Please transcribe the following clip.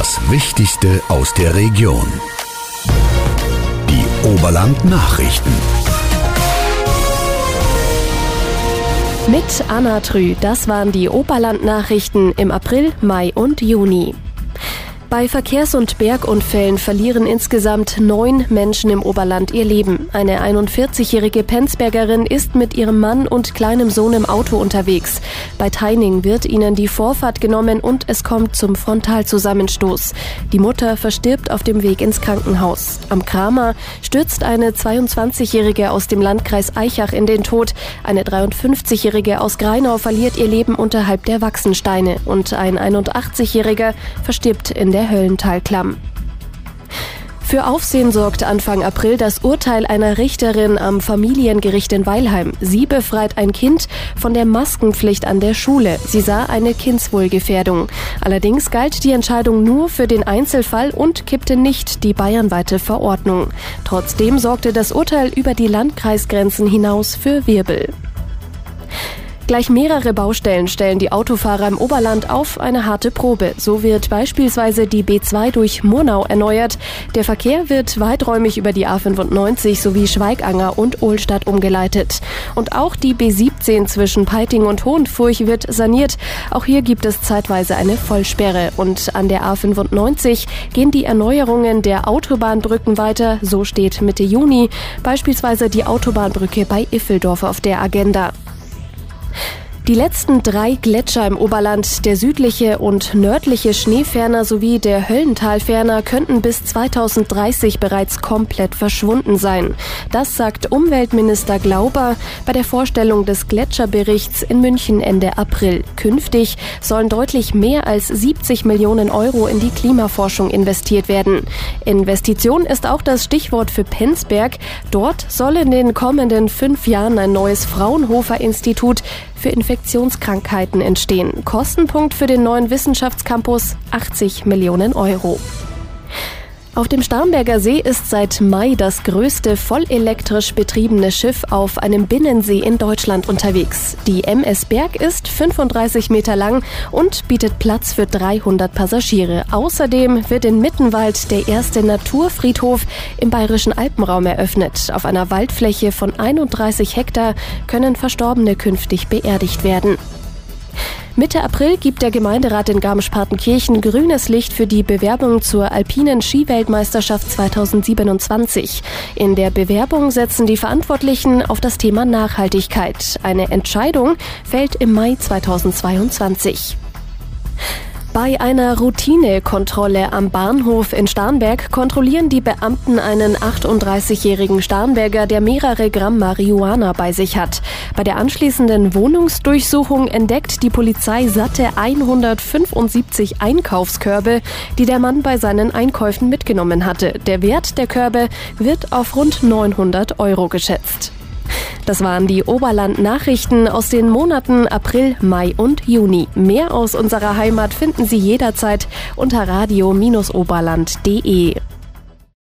Das Wichtigste aus der Region. Die Oberland Nachrichten. Mit Anna Trü, das waren die Oberland Nachrichten im April, Mai und Juni. Bei Verkehrs- und Bergunfällen verlieren insgesamt neun Menschen im Oberland ihr Leben. Eine 41-jährige Penzbergerin ist mit ihrem Mann und kleinem Sohn im Auto unterwegs. Bei Teining wird ihnen die Vorfahrt genommen und es kommt zum Frontalzusammenstoß. Die Mutter verstirbt auf dem Weg ins Krankenhaus. Am Kramer stürzt eine 22-jährige aus dem Landkreis Eichach in den Tod. Eine 53-jährige aus Greinau verliert ihr Leben unterhalb der Wachsensteine und ein 81-jähriger verstirbt in der der Höllentalklamm. Für Aufsehen sorgt Anfang April das Urteil einer Richterin am Familiengericht in Weilheim. Sie befreit ein Kind von der Maskenpflicht an der Schule. Sie sah eine Kindswohlgefährdung. Allerdings galt die Entscheidung nur für den Einzelfall und kippte nicht die bayernweite Verordnung. Trotzdem sorgte das Urteil über die Landkreisgrenzen hinaus für Wirbel. Gleich mehrere Baustellen stellen die Autofahrer im Oberland auf eine harte Probe. So wird beispielsweise die B2 durch Murnau erneuert. Der Verkehr wird weiträumig über die A95 sowie Schweiganger und Ohlstadt umgeleitet. Und auch die B17 zwischen Peiting und Hohenfurch wird saniert. Auch hier gibt es zeitweise eine Vollsperre. Und an der A95 gehen die Erneuerungen der Autobahnbrücken weiter. So steht Mitte Juni beispielsweise die Autobahnbrücke bei Iffeldorf auf der Agenda. Die letzten drei Gletscher im Oberland, der südliche und nördliche Schneeferner sowie der Höllentalferner, könnten bis 2030 bereits komplett verschwunden sein. Das sagt Umweltminister Glauber bei der Vorstellung des Gletscherberichts in München Ende April. Künftig sollen deutlich mehr als 70 Millionen Euro in die Klimaforschung investiert werden. Investition ist auch das Stichwort für Penzberg. Dort soll in den kommenden fünf Jahren ein neues Fraunhofer-Institut für Infektionskrankheiten entstehen. Kostenpunkt für den neuen Wissenschaftscampus 80 Millionen Euro. Auf dem Starnberger See ist seit Mai das größte vollelektrisch betriebene Schiff auf einem Binnensee in Deutschland unterwegs. Die MS Berg ist 35 Meter lang und bietet Platz für 300 Passagiere. Außerdem wird in Mittenwald der erste Naturfriedhof im bayerischen Alpenraum eröffnet. Auf einer Waldfläche von 31 Hektar können Verstorbene künftig beerdigt werden. Mitte April gibt der Gemeinderat in Garmisch-Partenkirchen grünes Licht für die Bewerbung zur alpinen Skiweltmeisterschaft 2027. In der Bewerbung setzen die Verantwortlichen auf das Thema Nachhaltigkeit. Eine Entscheidung fällt im Mai 2022. Bei einer Routinekontrolle am Bahnhof in Starnberg kontrollieren die Beamten einen 38-jährigen Starnberger, der mehrere Gramm Marihuana bei sich hat. Bei der anschließenden Wohnungsdurchsuchung entdeckt die Polizei satte 175 Einkaufskörbe, die der Mann bei seinen Einkäufen mitgenommen hatte. Der Wert der Körbe wird auf rund 900 Euro geschätzt. Das waren die Oberland-Nachrichten aus den Monaten April, Mai und Juni. Mehr aus unserer Heimat finden Sie jederzeit unter radio-oberland.de.